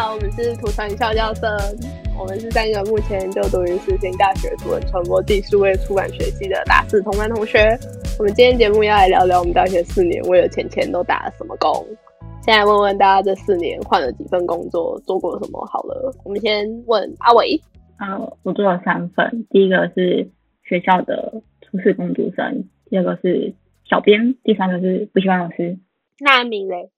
好，我们是土传校教生，我们是三个目前就读于世新大学图文传播技术为出版学系的大四同班同学。我们今天节目要来聊聊我们大学四年为了钱钱都打了什么工。先来问问大家这四年换了几份工作，做过什么？好了，我们先问阿伟。啊，我做了三份，第一个是学校的初试工读生，第二个是小编，第三个是补习班老师。那阿明嘞？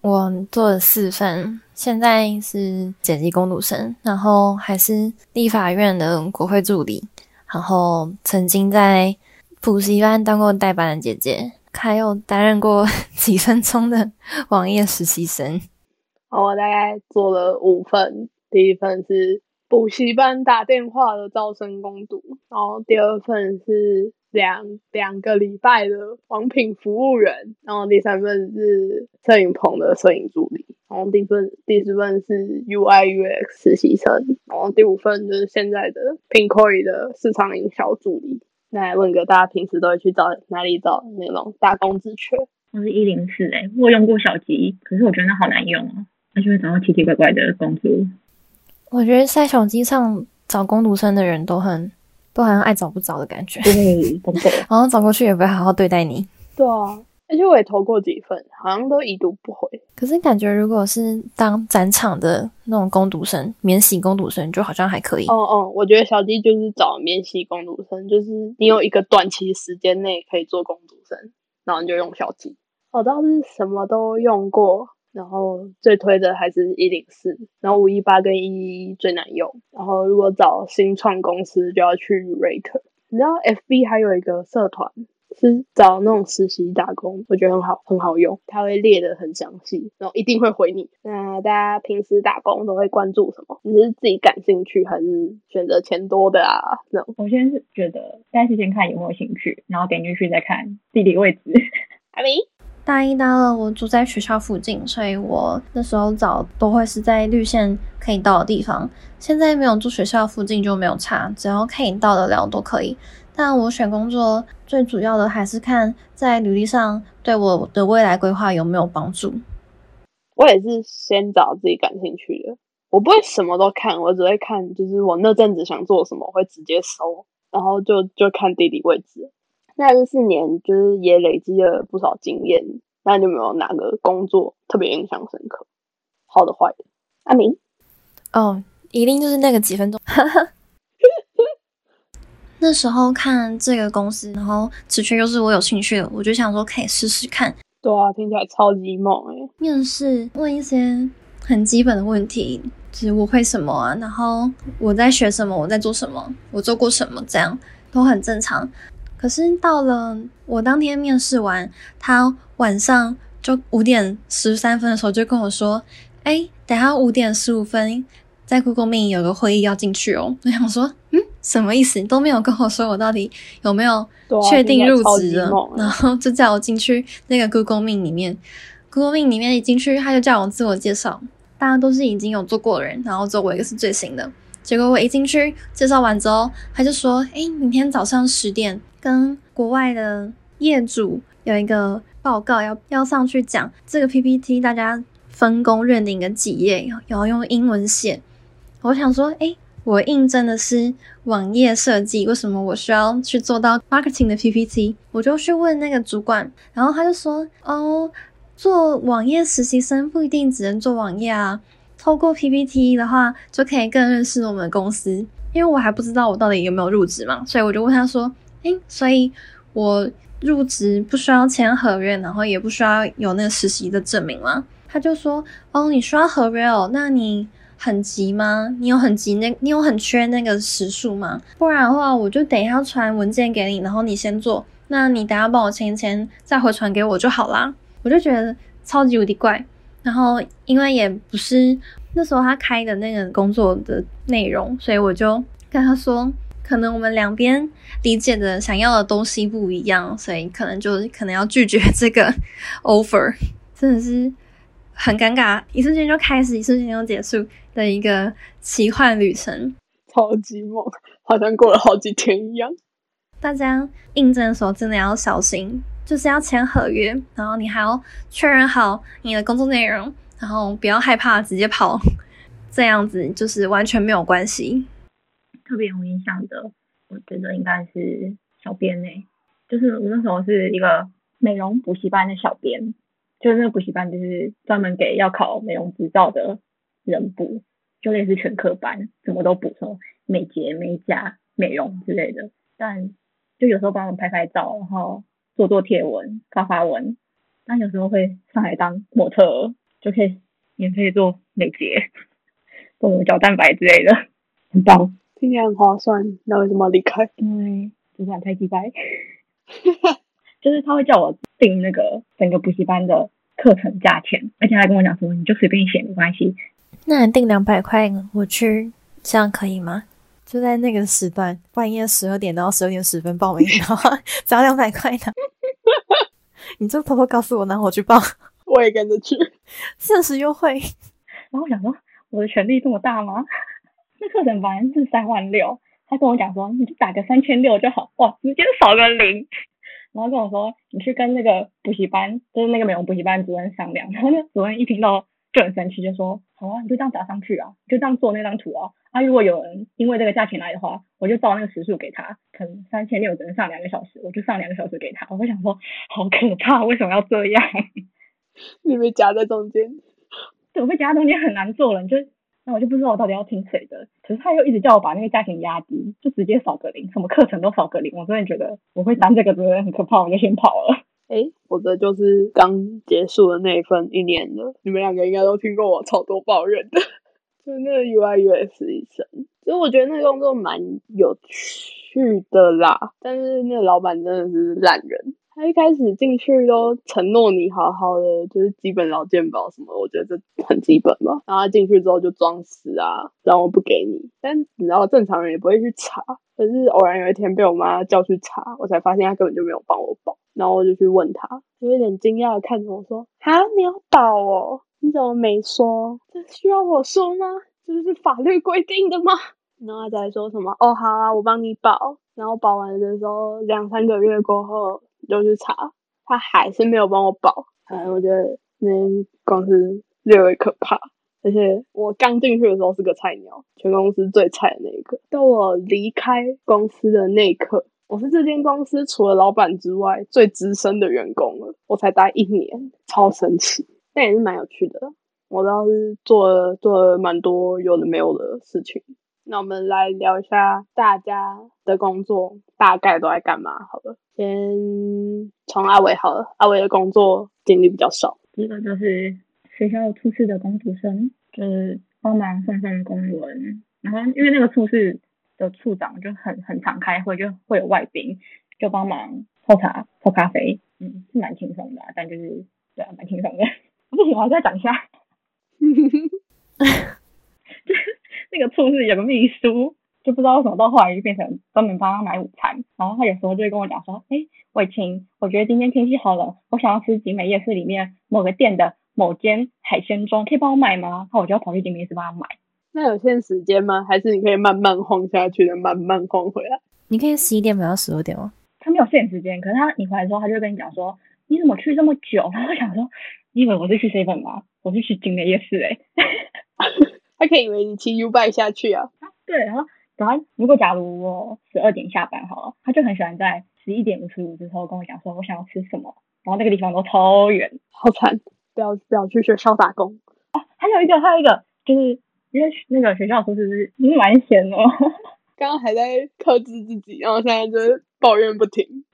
我做了四份，现在是剪辑工读生，然后还是立法院的国会助理，然后曾经在补习班当过代班的姐姐，还有担任过 几分钟的网页实习生。我大概做了五份，第一份是补习班打电话的招生攻读，然后第二份是。两两个礼拜的网品服务员，然后第三份是摄影棚的摄影助理，然后第份第四份是 UI UX 实习生，然后第五份就是现在的 Pinkoi 的市场营销助理。那来问个大家平时都会去找哪里找那种打工职缺？我是一零四哎，我用过小吉，可是我觉得那好难用啊，而且会找到奇奇怪怪的工作。我觉得在手机上找工读生的人都很。都好像爱找不找的感觉，对，真的。然后找过去也不会好好对待你。对啊，而且我也投过几份，好像都已读不回。可是感觉如果是当展场的那种攻读生，免洗攻读生，就好像还可以。哦哦，我觉得小弟就是找免洗攻读生，就是你有一个短期时间内可以做攻读生，然后你就用小鸡。我倒是什么都用过。然后最推的还是一零四，然后五一八跟一一最难用。然后如果找新创公司，就要去 Rate。你知道 FB 还有一个社团是找那种实习打工，我觉得很好，很好用，它会列的很详细，然后一定会回你。那大家平时打工都会关注什么？你是自己感兴趣，还是选择钱多的啊？那种？我先是觉得大家先看有没有兴趣，然后点进去再看地理位置。阿明。大一、大二，我住在学校附近，所以我那时候找都会是在绿线可以到的地方。现在没有住学校附近就没有差，只要可以到得了都可以。但我选工作最主要的还是看在履历上对我的未来规划有没有帮助。我也是先找自己感兴趣的，我不会什么都看，我只会看就是我那阵子想做什么，会直接搜，然后就就看地理位置。那这四年就是也累积了不少经验，那你有没有哪个工作特别印象深刻？好的坏的？阿明？哦，一定就是那个几分钟。那时候看这个公司，然后职缺又是我有兴趣的，我就想说可以试试看。对啊，听起来超级猛哎！面试问一些很基本的问题，就是我会什么啊，然后我在学什么，我在做什么，我做过什么，这样都很正常。可是到了我当天面试完，他晚上就五点十三分的时候就跟我说：“哎，等下五点十五分在 Google Meet 有个会议要进去哦。”我想说：“嗯，什么意思？都没有跟我说我到底有没有确定入职了。”然后就叫我进去那个 Google Meet 里面，Google Meet 里面一进去他就叫我自我介绍，大家都是已经有做过的人，然后只有我一个是最新的。结果我一进去介绍完之后，他就说：“哎，明天早上十点。”跟国外的业主有一个报告要要上去讲这个 PPT，大家分工认定个几页，然后用英文写。我想说，哎，我应征的是网页设计，为什么我需要去做到 marketing 的 PPT？我就去问那个主管，然后他就说，哦，做网页实习生不一定只能做网页啊，透过 PPT 的话就可以更认识我们公司。因为我还不知道我到底有没有入职嘛，所以我就问他说。诶，所以我入职不需要签合约，然后也不需要有那个实习的证明吗？他就说：“哦，你需要合约哦，那你很急吗？你有很急那，你有很缺那个时数吗？不然的话，我就等一下传文件给你，然后你先做，那你等下帮我签一签，再回传给我就好啦。”我就觉得超级无敌怪，然后因为也不是那时候他开的那个工作的内容，所以我就跟他说。可能我们两边理解的、想要的东西不一样，所以可能就可能要拒绝这个 offer，真的是很尴尬，一瞬间就开始，一瞬间就结束的一个奇幻旅程，超级猛，好像过了好几天一样。大家应征的时候真的要小心，就是要签合约，然后你还要确认好你的工作内容。然后不要害怕，直接跑，这样子就是完全没有关系。特别有印象的，我觉得应该是小编诶，就是我那时候是一个美容补习班的小编，就是那个补习班就是专门给要考美容执照的人补，就类似全科班，什么都补，什么美睫、美甲、美容之类的。但就有时候帮我们拍拍照，然后做做贴文、发发文。但有时候会上来当模特，就可以免费做美睫、做角蛋白之类的，很棒。听起来很划算，那为什么要离开？因为主管太鸡掰，就是他会叫我定那个整个补习班的课程价钱，而且还跟我讲说，你就随便写没关系。那你定两百块，我去，这样可以吗？就在那个时段，半夜十二点到十二点十分报名，然后只要两百块的。你就偷偷告诉我，然后我去报，我也跟着去，限时优惠。然后我想说，我的权力这么大吗？那课程反正是三万六，他跟我讲说，你就打个三千六就好，哇，直接少个零。然后跟我说，你去跟那个补习班，就是那个美容补习班主任商量。然后那主任一听到就很生气，就说，好啊，你就这样打上去啊，就这样做那张图啊。啊，如果有人因为这个价钱来的话，我就照那个时数给他，可能三千六只能上两个小时，我就上两个小时给他。我会想说，好可怕，为什么要这样？你被夹在中间，对，我被夹在中间很难做了，你就。那我就不知道我到底要听谁的，可是他又一直叫我把那个价钱压低，就直接少个零，什么课程都少个零，我真的觉得我会担这个责任很可怕，我就先跑了。哎，我的就是刚结束的那一份一年的，你们两个应该都听过我超多抱怨的，就那个 U I U S 医生，其实我觉得那个工作蛮有趣的啦，但是那个老板真的是烂人。他一开始进去都承诺你好好的，就是基本劳健保什么，我觉得这很基本吧。然后他进去之后就装死啊，然后不给你。但你知道正常人也不会去查，可是偶然有一天被我妈叫去查，我才发现他根本就没有帮我保。然后我就去问他，有点惊讶的看着我说：“哈，你要保哦？你怎么没说？这需要我说吗？这是法律规定的吗？”然后他才说什么：“哦，好啊，我帮你保。”然后保完的时候，两三个月过后。就去查，他还是没有帮我保。哎，我觉得那公司略微可怕。而且我刚进去的时候是个菜鸟，全公司最菜的那一个。到我离开公司的那一刻，我是这间公司除了老板之外最资深的员工了。我才待一年，超神奇，但也是蛮有趣的。我倒是做了做了蛮多有的没有的事情。那我们来聊一下大家的工作大概都在干嘛？好了，先从阿伟好了。阿伟的工作经历比较少，第一个就是学校处室的工读生，就是帮忙送送公文。然后因为那个处室的处长就很很常开会，就会有外宾，就帮忙泡茶、泡咖啡，嗯，是蛮轻松的，但就是对啊，蛮轻松的。不行，我要再讲一下。那个处室有个秘书，就不知道为什么到后来就变成专门帮他买午餐。然后他有时候就会跟我讲说：“哎，伟晴，我觉得今天天气好了，我想要吃景美夜市里面某个店的某间海鲜粥，可以帮我买吗？”那我就要跑去景美夜市帮他买。那有限时间吗？还是你可以慢慢晃下去的，慢慢晃回来？你可以十一点买到十二点吗？他没有限时间，可是他你回来之后，他就跟你讲说：“你怎么去这么久？”然后想说：“你以为我是去 seven 吗？我是去景美夜市哎。” 他可以以为你骑 U bike 下去啊？对，然后，然后如果假如我十二点下班好了，他就很喜欢在十一点五十五之后跟我讲说，我想要吃什么，然后那个地方都超远，好惨，不要不要去学校打工啊！还有一个，还有一个，就是因为那个学校厨师是蛮闲的，刚刚还在克制自己，然后现在就是抱怨不停。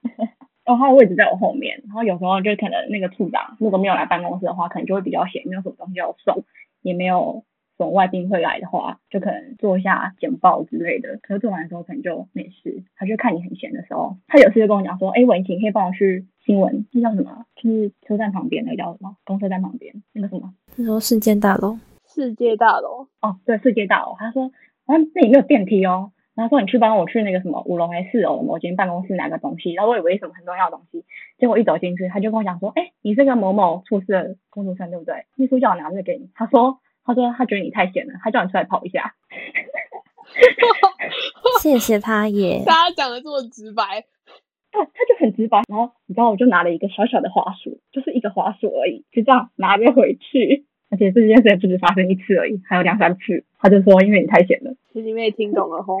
然后他的位置在我后面，然后有时候就可能那个处长如果没有来办公室的话，可能就会比较闲，没有什么东西要送，也没有。从外宾会来的话，就可能做一下简报之类的。可是做完的时候可能就没事。他就看你很闲的时候，他有次就跟我讲说：“哎，文婷可以帮我去新闻，那叫什么？就是车站旁边那个叫什么？公车站旁边那个什么？那时候世界大楼。世界大楼哦，对，世界大楼。他说，啊，那里没有电梯哦。然后说你去帮我去那个什么五楼还是四楼的某间办公室拿个东西。然后我以为什么很重要的东西，结果一走进去，他就跟我讲说：“哎，你这个某某处室的工作生对不对？秘书叫我拿这个给你。”他说。他说他觉得你太闲了，他叫你出来跑一下。谢谢他耶！大家讲的这么直白，他他就很直白。然后你知道，我就拿了一个小小的滑鼠，就是一个滑鼠而已，就这样拿着回去。而且这件事也不止发生一次而已，还有两三次。他就说因为你太闲了，其实你们也听懂了吼，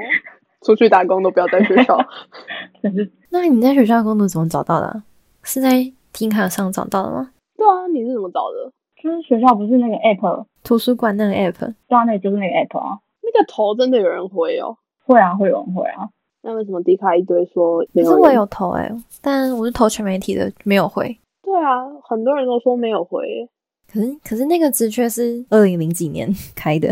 出去打工都不要在学校。但是那你在学校工作怎么找到的啊、是在 t 卡上找到的吗？对啊，你是怎么找的？就是学校不是那个 app，图书馆那个 app，对啊，那就是那个 app 啊。那个头真的有人回哦。会啊，会有人回啊。那为什么迪卡一堆说没有人？可是我有投哎、但我是投全媒体的，没有回。对啊，很多人都说没有回耶，可是可是那个职缺是二零零几年 开的，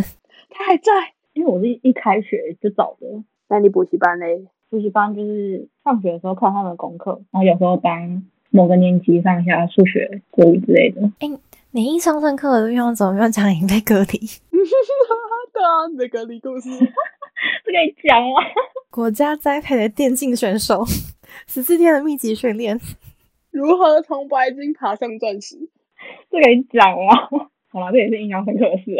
他还在。因为我是一开学就找的，那你补习班嘞？补习班就是上学的时候看他们的功课，然后有时候帮某个年级上一下数学、国语之类的。你印象深刻的地方怎么要讲你被隔离？对啊，你的隔离故事。不可以讲啊？国家栽培的电竞选手，十四天的密集训练。如何从白金爬上钻石？这可以讲啊？好了，这也是印象深刻的事。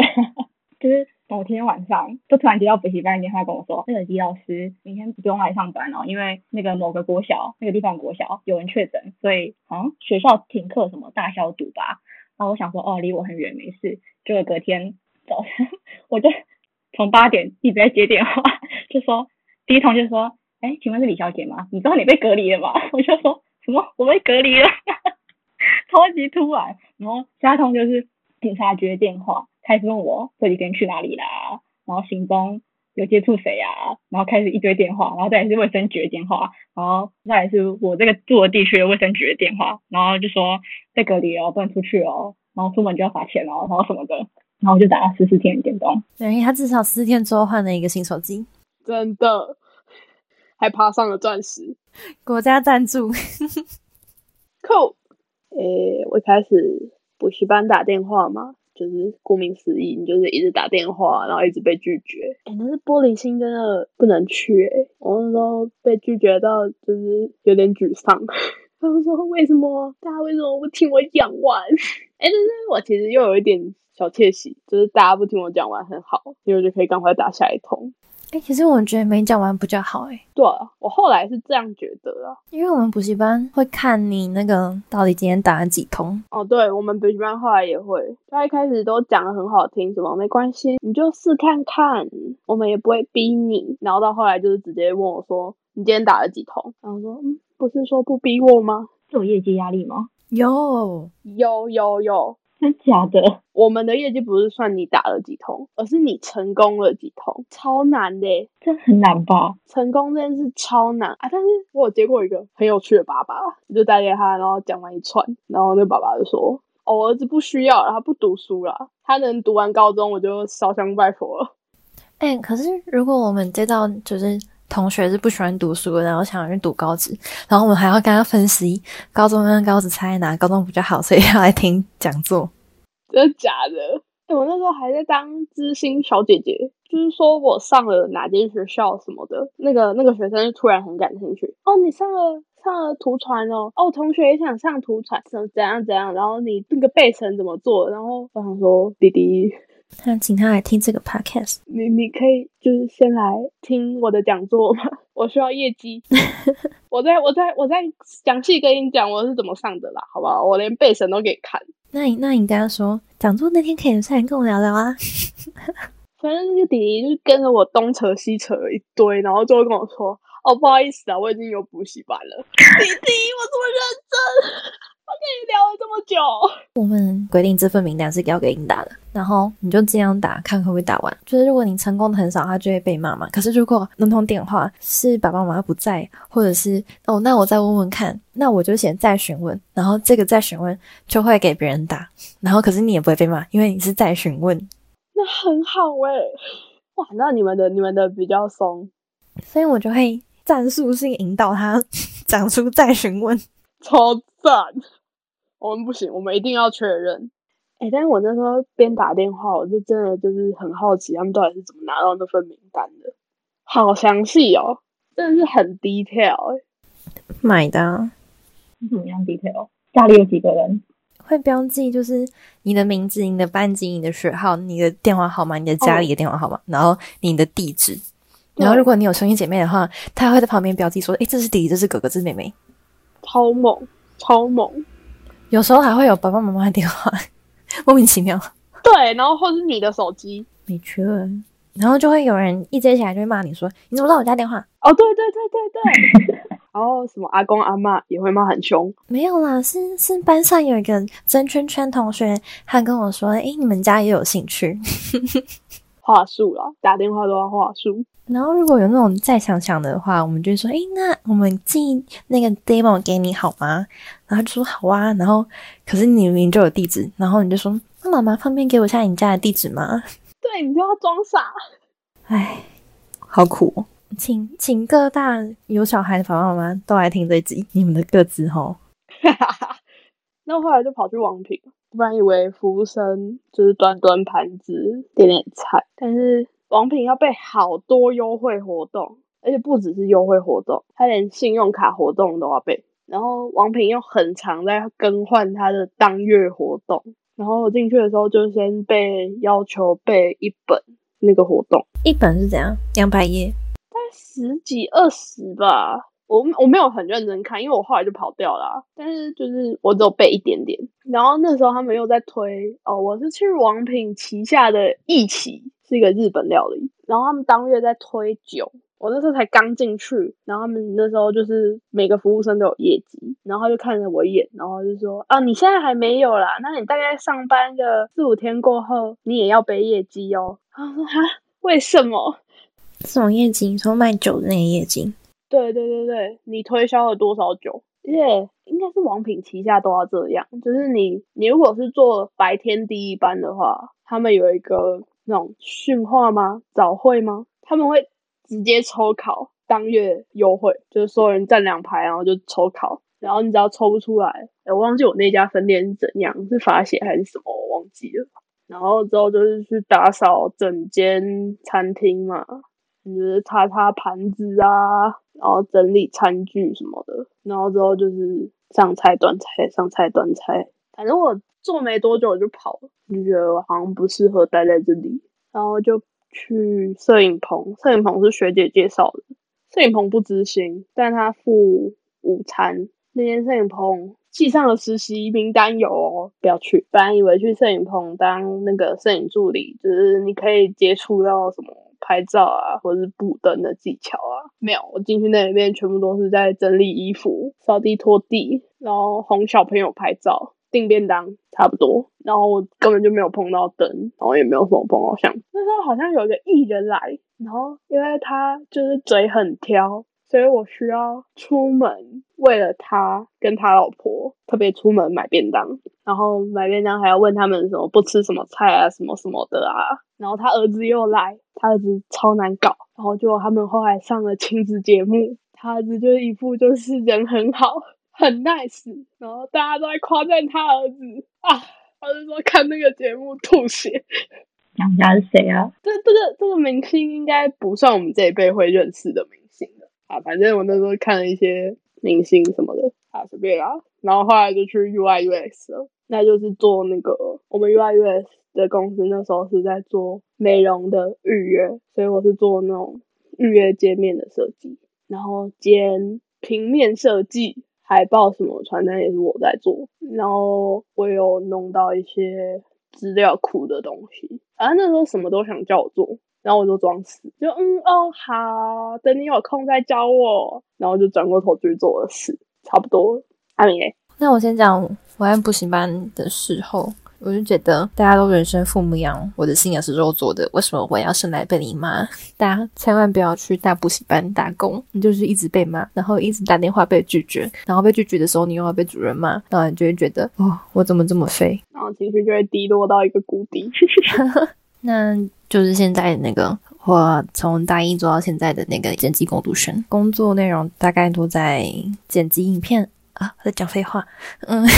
就是某天晚上，就突然接到补习班的电话跟我说，那个李老师明天不用来上班哦，因为那个某个国小那个地方国小有人确诊，所以好像学校停课什么大消毒吧。然后我想说，哦，离我很远，没事。结果隔天早上，我就从八点一直在接电话，就说第一通就说，哎，请问是李小姐吗？你知道你被隔离了吗？我就说什么我被隔离了，超级突然。然后下一通就是警察局的电话，开始问我这几天去哪里啦，然后行踪有接触谁啊，然后开始一堆电话，然后再来是卫生局的电话，然后再来是我这个住的地区的卫生局的电话，然后就说被隔离哦，不能出去哦，然后出门就要罚钱哦，然后什么的，然后我就打了十四天的电动。等于他至少十四天之后换了一个新手机，真的，还爬上了钻石。国家赞助。扣。诶，我一开始补习班打电话嘛，就是顾名思义，你就是一直打电话，然后一直被拒绝。诶，但是玻璃心真的不能去诶，我那时候被拒绝到就是有点沮丧。他们说为什么大家为什么不听我讲完？诶，但是我其实又有一点小窃喜，就是大家不听我讲完很好，因为我就可以赶快打下一通。哎、其实我觉得没讲完比较好哎、对啊，我后来是这样觉得啊。因为我们补习班会看你那个到底今天打了几通，哦，对，我们补习班后来也会，他一开始都讲的很好听，什么没关系，你就试看看，我们也不会逼你。然后到后来就是直接问我说，你今天打了几通？然后我说，嗯，不是说不逼我吗？是有业绩压力吗？有有有有，真假的？我们的业绩不是算你打了几通，而是你成功了几通，超难的耶，这很难吧？成功这件事超难啊！但是我有接过一个很有趣的爸爸，我就打给他，然后讲完一串，然后那个爸爸就说：“哦，我儿子不需要了，他不读书了，他能读完高中，我就烧香拜佛了。哎、可是如果我们接到就是同学是不喜欢读书，然后想要去读高职，然后我们还要跟他分析高中跟高职差在哪，高中比较好，所以要来听讲座。”真的假的？我那时候还在当知心小姐姐，就是说我上了哪间学校什么的，那个那个学生就突然很感兴趣。哦，你上了上了图传哦，哦，同学也想上图传，怎怎样怎样，然后你那个背程怎么做？然后我想说，弟弟，那请他来听这个 podcast。你你可以就是先来听我的讲座吗？我需要业绩，我再我再我再详细跟你讲我是怎么上的啦，好不好？我连背神都给你看。那你那你跟他说，讲座那天可以上来跟我聊聊啊。反正那个弟弟就是跟着我东扯西扯了一堆，然后最后跟我说：“哦，不好意思啊，我已经有补习班了。”弟弟，我这么认真，我跟你聊了这么久。我们规定这份名单是要给你打的，然后你就这样打，看会不会打完。就是如果你成功的很少，他就会被骂嘛。可是如果那通电话是爸爸妈妈不在，或者是哦，那我再问问看，那我就写再询问，然后这个再询问就会给别人打，然后可是你也不会被骂，因为你是再询问，那很好诶、哇，那你们的你们的比较松，所以我就会战术性引导他 讲出再询问。超赞。我们不行，我们一定要确认。哎、但是我那时候边打电话，我就真的就是很好奇，他们到底是怎么拿到那份名单的，好详细哦，真的是很 detail 哎、买的、啊、怎么样 detail？家里有几个人？会标记就是你的名字、你的班级、你的学号、你的电话号码、你的家里的电话号码，然后你的地址。然后如果你有兄弟姐妹的话，他会在旁边标记说：“诶，这是弟弟，这是哥哥，这是妹妹。超猛，超猛。”有时候还会有爸爸妈妈的电话，莫名其妙。对，然后或是你的手机，没错。然后就会有人一接起来就会骂你说：“你怎么知道我家电话？”哦，对对对对对。然后 什么阿公阿妈也会骂很凶。没有啦，是是班上有一个曾圈圈同学，他跟我说：“哎，你们家也有兴趣 话术了，打电话都要话术。”然后如果有那种再想想的话，我们就说：“哎，那我们寄那个 demo 给你好吗？”然后就说：“好啊。”然后可是你明明就有地址，然后你就说：“那妈妈方便给我下你家的地址吗？”对你就要装傻，哎，好苦。请请各大有小孩的爸爸妈妈都来听这集，你们的各自吼。那后来就跑去王品，本来以为服务生就是端端盘子、点点菜，但是王品要备好多优惠活动，而且不只是优惠活动，他连信用卡活动都要备。然后王品又很常在更换他的当月活动。然后我进去的时候就先被要求背一本那个活动，一本是怎样？两百页，大概十几二十吧。我我没有很认真看，因为我后来就跑掉了。但是就是我只有背一点点。然后那时候他们又在推哦，我是去王品旗下的义旗，是一个日本料理。然后他们当月在推酒。我那时候才刚进去，然后他们那时候就是每个服务生都有业绩，然后他就看着我一眼，然后就说：“啊，你现在还没有啦，那你大概上班个四五天过后，你也要背业绩哦。”他说：“哈，为什么？这种业绩？说卖酒的那个业绩？对对对对，你推销了多少酒？而且应该是王品旗下都要这样，就是你你如果是做白天第一班的话，他们有一个那种训话吗？早会吗？他们会。”直接抽考当月优惠，就是所有人站两排，然后就抽考，然后你只要抽不出来，我忘记我那家分店是怎样，是罚写还是什么，我忘记了。然后之后就是去打扫整间餐厅嘛，就是擦擦盘子啊，然后整理餐具什么的。然后之后就是上菜端菜，上菜端菜。反正我做没多久我就跑了，就觉得我好像不适合待在这里，然后就。去摄影棚，摄影棚是学姐介绍的。摄影棚不执行，但他付午餐。那间摄影棚记上了实习名单有哦，不要去。本来以为去摄影棚当那个摄影助理，就是你可以接触到什么拍照啊，或者是布灯的技巧啊。没有，我进去那里面全部都是在整理衣服、扫地、拖地，然后哄小朋友拍照。订便当差不多，然后我根本就没有碰到灯，然后也没有什么碰到相。那时候好像有一个艺人来，然后因为他就是嘴很挑，所以我需要出门为了他跟他老婆特别出门买便当，然后买便当还要问他们什么不吃什么菜啊，什么什么的啊。然后他儿子又来，他儿子超难搞，然后就他们后来上了亲子节目，他儿子就一副就是人很好。很 nice，然后大家都在夸赞他儿子啊，他就说看那个节目吐血。杨家是谁啊？这这个这个明星应该不算我们这一辈会认识的明星的啊。反正我那时候看了一些明星什么的啊，随便啦。然后后来就去 UI UX 了，那就是做那个我们 UI UX 的公司那时候是在做美容的预约，所以我是做那种预约界面的设计，然后兼平面设计。海报什么传单也是我在做，然后我有弄到一些资料库的东西，反正那时候什么都想叫我做，然后我就装死，就嗯哦好，等你有空再教我，然后就转过头去做我的事，差不多。阿明，那我先讲我在补习班的时候。我就觉得大家都人生父母养，我的心也是肉做的，为什么我要生来被你骂？大家千万不要去大补习班打工，你就是一直被骂，然后一直打电话被拒绝，然后被拒绝的时候你又要被主任骂，然后你就会觉得哦，我怎么这么废？然后情绪就会低落到一个谷底。那就是现在那个我从大一做到现在的那个剪辑工读生，工作内容大概都在剪辑影片啊，在讲废话，嗯。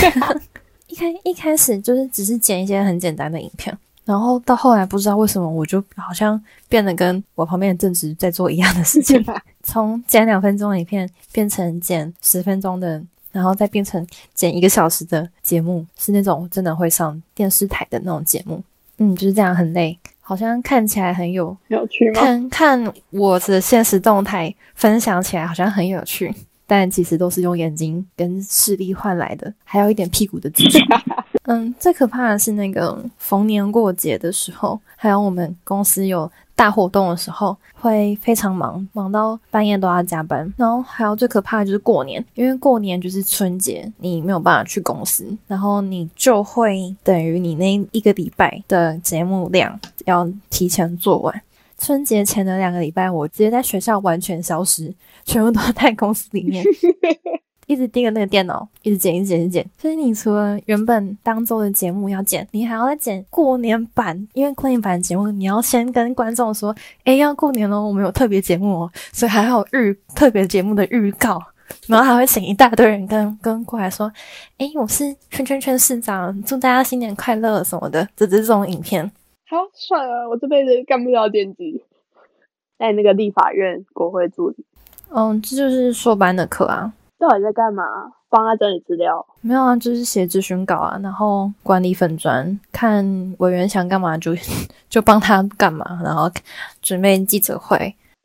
一开一开始就是只是剪一些很简单的影片，然后到后来不知道为什么，我就好像变得跟我旁边的正职在做一样的事情，从剪两分钟的影片变成剪十分钟的，然后再变成剪一个小时的节目，是那种真的会上电视台的那种节目。嗯，就是这样很累，好像看起来很有有趣吗？看看我的现实动态分享起来好像很有趣。但其实都是用眼睛跟视力换来的，还有一点屁股的支持。嗯，最可怕的是那个逢年过节的时候，还有我们公司有大活动的时候，会非常忙，忙到半夜都要加班。然后还有最可怕的就是过年，因为过年就是春节，你没有办法去公司，然后你就会等于你那一个礼拜的节目量要提前做完。春节前的两个礼拜，我直接在学校完全消失，全部都在公司里面。一直盯着那个电脑，一直剪，一直剪，一直剪。所以你除了原本当周的节目要剪，你还要再剪过年版，因为过年版的节目你要先跟观众说，哎，要过年了，我们有特别节目哦，所以还有预特别节目的预告，然后还会请一大堆人跟跟过来说，哎，我是圈圈圈市长，祝大家新年快乐什么的，这这种影片。好帅啊！我这辈子干不了剪辑，在那个立法院国会助理。嗯，这就是硕班的课啊。到底在干嘛？帮他整理资料？没有啊，就是写咨询稿啊，然后管理粉砖，看委员想干嘛就 就帮他干嘛，然后准备记者会。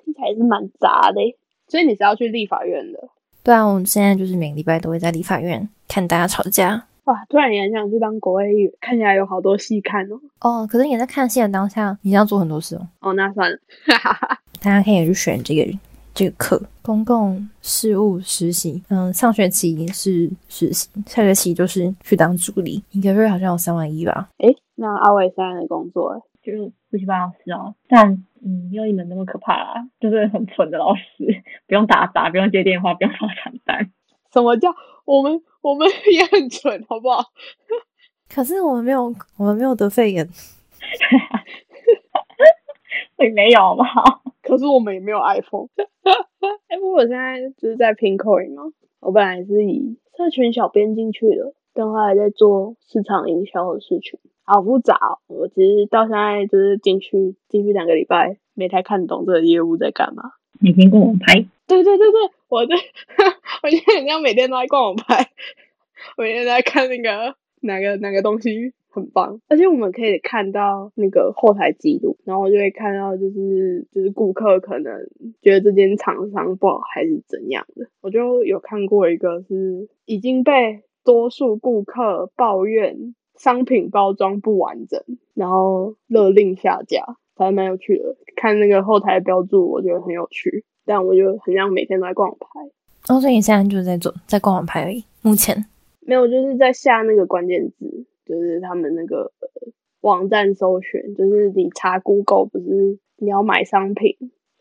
听起来是蛮杂的，所以你是要去立法院的？对啊，我们现在就是每个礼拜都会在立法院看大家吵架。哇，突然也很想去当国会议员，看起来有好多戏看哦。哦，可是你在看戏的当下，你要做很多事哦。哦，那算了，大家可以去选这个。这个课公共事务实习，嗯，上学期是实习，下学期就是去当助理，一个月好像有三万一吧。诶，那阿伟现在的工作就是补习班老师哦，但嗯，没有你们那么可怕啦，就是很蠢的老师，不用打杂，不用接电话，不用发传单。什么叫我们我们也很蠢，好不好？可是我们没有，我们没有得肺炎。你没有吧？可是我们也没有 iPhone。哎，不过我现在就是在拼 coin 嘛。我本来是以社群小编进去的，但后来在做市场营销的事情，好复杂。我其实到现在就是进去进去两个礼拜，没太看懂这个业务在干嘛。每天逛网拍？对对对对，我在，我觉得人家每天都在逛网拍，每天在看那个哪个哪个东西。很棒，而且我们可以看到那个后台记录，然后就会看到就是就是顾客可能觉得这间厂商不好还是怎样的。我就有看过一个是已经被多数顾客抱怨商品包装不完整，然后勒令下架，还蛮有趣的。看那个后台标注，我觉得很有趣，但我就很像每天都在逛网拍。哦，所以你现在就是在做在逛网拍而已，目前没有，就是在下那个关键字。就是他们那个网站搜寻，就是你查 Google 不是你要买商品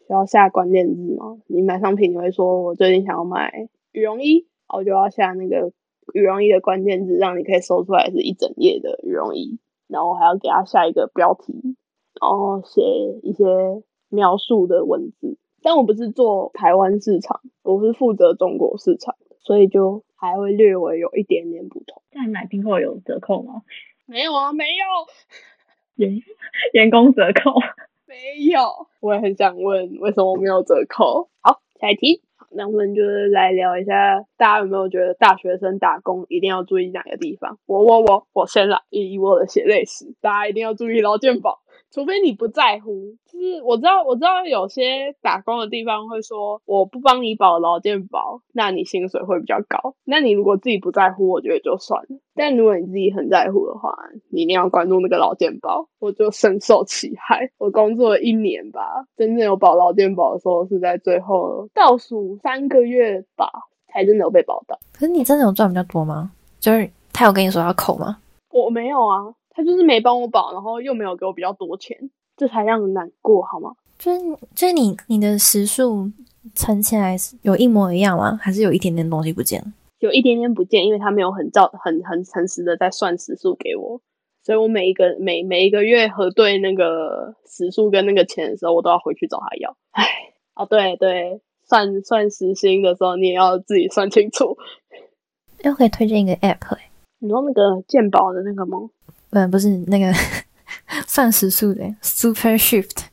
需要下关键字吗？你买商品你会说我最近想要买羽绒衣，然后就要下那个羽绒衣的关键字，让你可以搜出来是一整页的羽绒衣，然后还要给他下一个标题，然后写一些描述的文字。但我不是做台湾市场，我是负责中国市场，所以就。还会略微有一点点不同。在买拼后有折扣吗？没有啊，没有。员员工折扣 没有。我也很想问，为什么没有折扣？好，下一题。那我们就是来聊一下，大家有没有觉得大学生打工一定要注意哪个地方？我我我我先来，以我的血泪史，大家一定要注意劳健保。除非你不在乎，就是我知道，我知道有些打工的地方会说，我不帮你保劳健保，那你薪水会比较高。那你如果自己不在乎，我觉得就算了。但如果你自己很在乎的话，你一定要关注那个劳健保。我就深受其害，我工作了一年吧，真正有保劳健保的时候是在最后倒数三个月吧，才真的有被保到。可是你真的有赚比较多吗？就是他有跟你说要扣吗？我没有啊。他就是没帮我保，然后又没有给我比较多钱，这才让人难过，好吗？就是就是你你的时数存起来有一模一样吗？还是有一点点东西不见？有一点点不见，因为他没有很照很很诚实的在算时数给我，所以我每一个每每一个月核对那个时数跟那个钱的时候，我都要回去找他要。唉，哦对对，算算时薪的时候，你也要自己算清楚。又可以推荐一个 app 哎，你说那个鉴宝的那个吗？不，不是那个 算时数的 Super Shift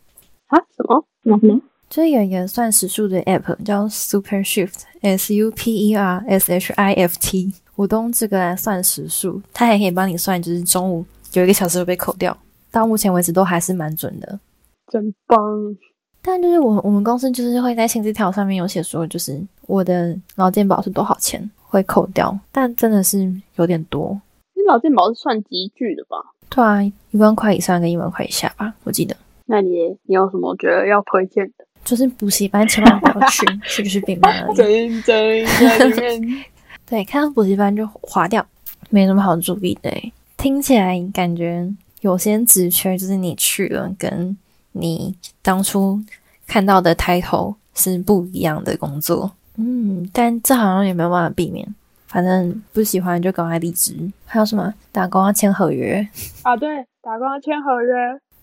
啊？什么？什么？就是有一个算时数的 App 叫 Super Shift，S U P E R S H I F T。我都用这个来算时数，它还可以帮你算，就是中午有一个小时会被扣掉。到目前为止都还是蛮准的，真棒。但就是我我们公司就是会在薪资条上面有写说，就是我的劳健保是多少钱会扣掉，但真的是有点多。劳健保是算集聚的吧？对啊，一万块以上跟一万块以下吧，我记得。那你你有什么觉得要推荐的？就是补习班千万不要去，去就是病班而已。真真在里面，对，看到补习班就划掉，没什么好注意的欸。听起来感觉有些职缺就是你去了，跟你当初看到的 title 是不一样的工作。嗯，但这好像也没有办法避免。反正不喜欢就赶快离职。还有什么打工要签合约？啊，对，打工要签合约。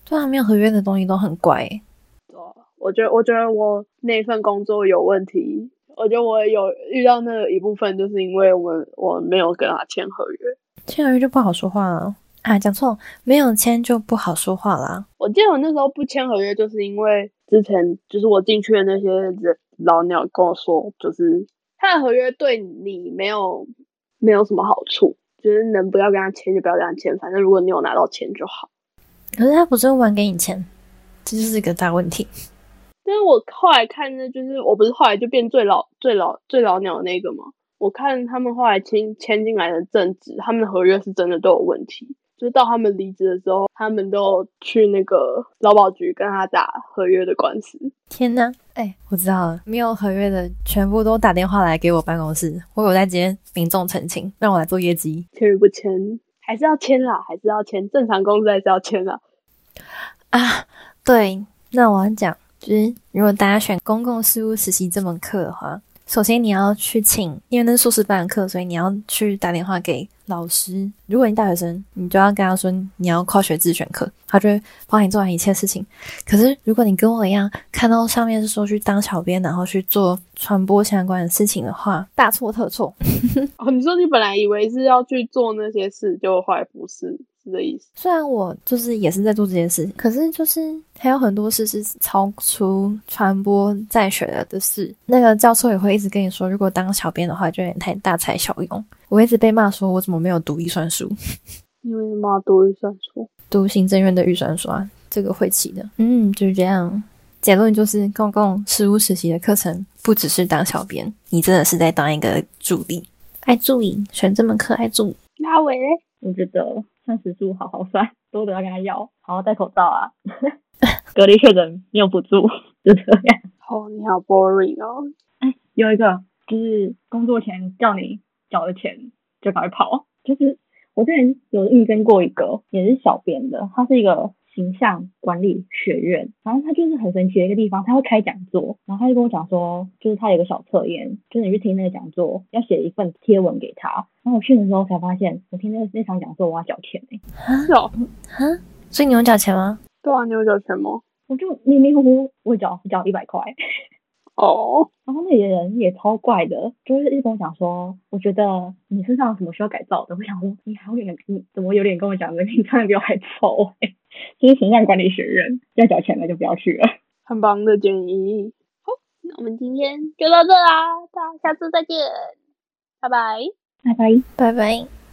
对啊，没有合约的东西都很怪欸。对啊，我觉得，我觉得我那份工作有问题。我觉得我有遇到那一部分，就是因为我们我没有跟他签合约。签合约就不好说话了啊！讲错，没有签就不好说话啦。我记得我那时候不签合约，就是因为之前就是我进去的那些人老鸟跟我说，就是他的合约对你没有没有什么好处，就是能不要跟他签就不要跟他签，反正如果你有拿到钱就好。可是他不是晚给你钱，这就是一个大问题。但是我后来看呢，就是我不是后来就变最老最老最老鸟的那个吗？我看他们后来签签进来的正职，他们的合约是真的都有问题。就是到他们离职的时候，他们都去那个劳保局跟他打合约的官司。天呐，哎、我知道了，没有合约的全部都打电话来给我办公室，我有在接民众澄清，让我来做业绩。签与不签，还是要签啦，还是要签。正常工作还是要签啦。啊，对，那我要讲，就是如果大家选公共事务实习这门课的话，首先你要去请，因为那是硕士班的课，所以你要去打电话给老师。如果你大学生，你就要跟他说你要跨学自选课，他就会帮你做完一切事情。可是如果你跟我一样，看到上面是说去当小编，然后去做传播相关的事情的话，大错特错。哦，你说你本来以为是要去做那些事，结果后来不是，是这意思？虽然我就是也是在做这件事，可是就是还有很多事是超出传播在学的的事。那个教授也会一直跟你说，如果当小编的话，就有点太大材小用。我一直被骂说我怎么没有读预算书，你为什么要读预算书？读行政院的预算书啊，这个会期的。嗯，就是这样。结论就是，公共事务实习的课程不只是当小编，你真的是在当一个助理，爱助理，选这门课爱助理。那我嘞？我觉得算时数好好算，多的要跟他要，好好戴口罩啊。隔离确诊没有补助，就这样。哦，你好 boring 哦。哎，有一个就是工作前叫你缴了钱就赶快跑，就是我之前有应征过一个也是小编的，他是一个形象管理学院，反正他就是很神奇的一个地方，他会开讲座，然后他就跟我讲说，就是他有一个小测验，就是你去听那个讲座要写一份贴文给他，然后我去的时候才发现，我听那那场讲座我要缴钱哎、是哦，哈，所以你有缴钱吗？对啊，你有缴钱吗？我就迷迷糊糊我缴缴一百块。哦，然后那里的人也超怪的，就是一直跟我讲说，我觉得你身上有什么需要改造的。我想说，你还有点，你怎么有点跟我讲的，你穿的比我还丑、欸？就是形象管理学院要交钱了就不要去了。很棒的建议。好，那我们今天就到这啦，大家下次再见，拜拜。拜拜。拜拜。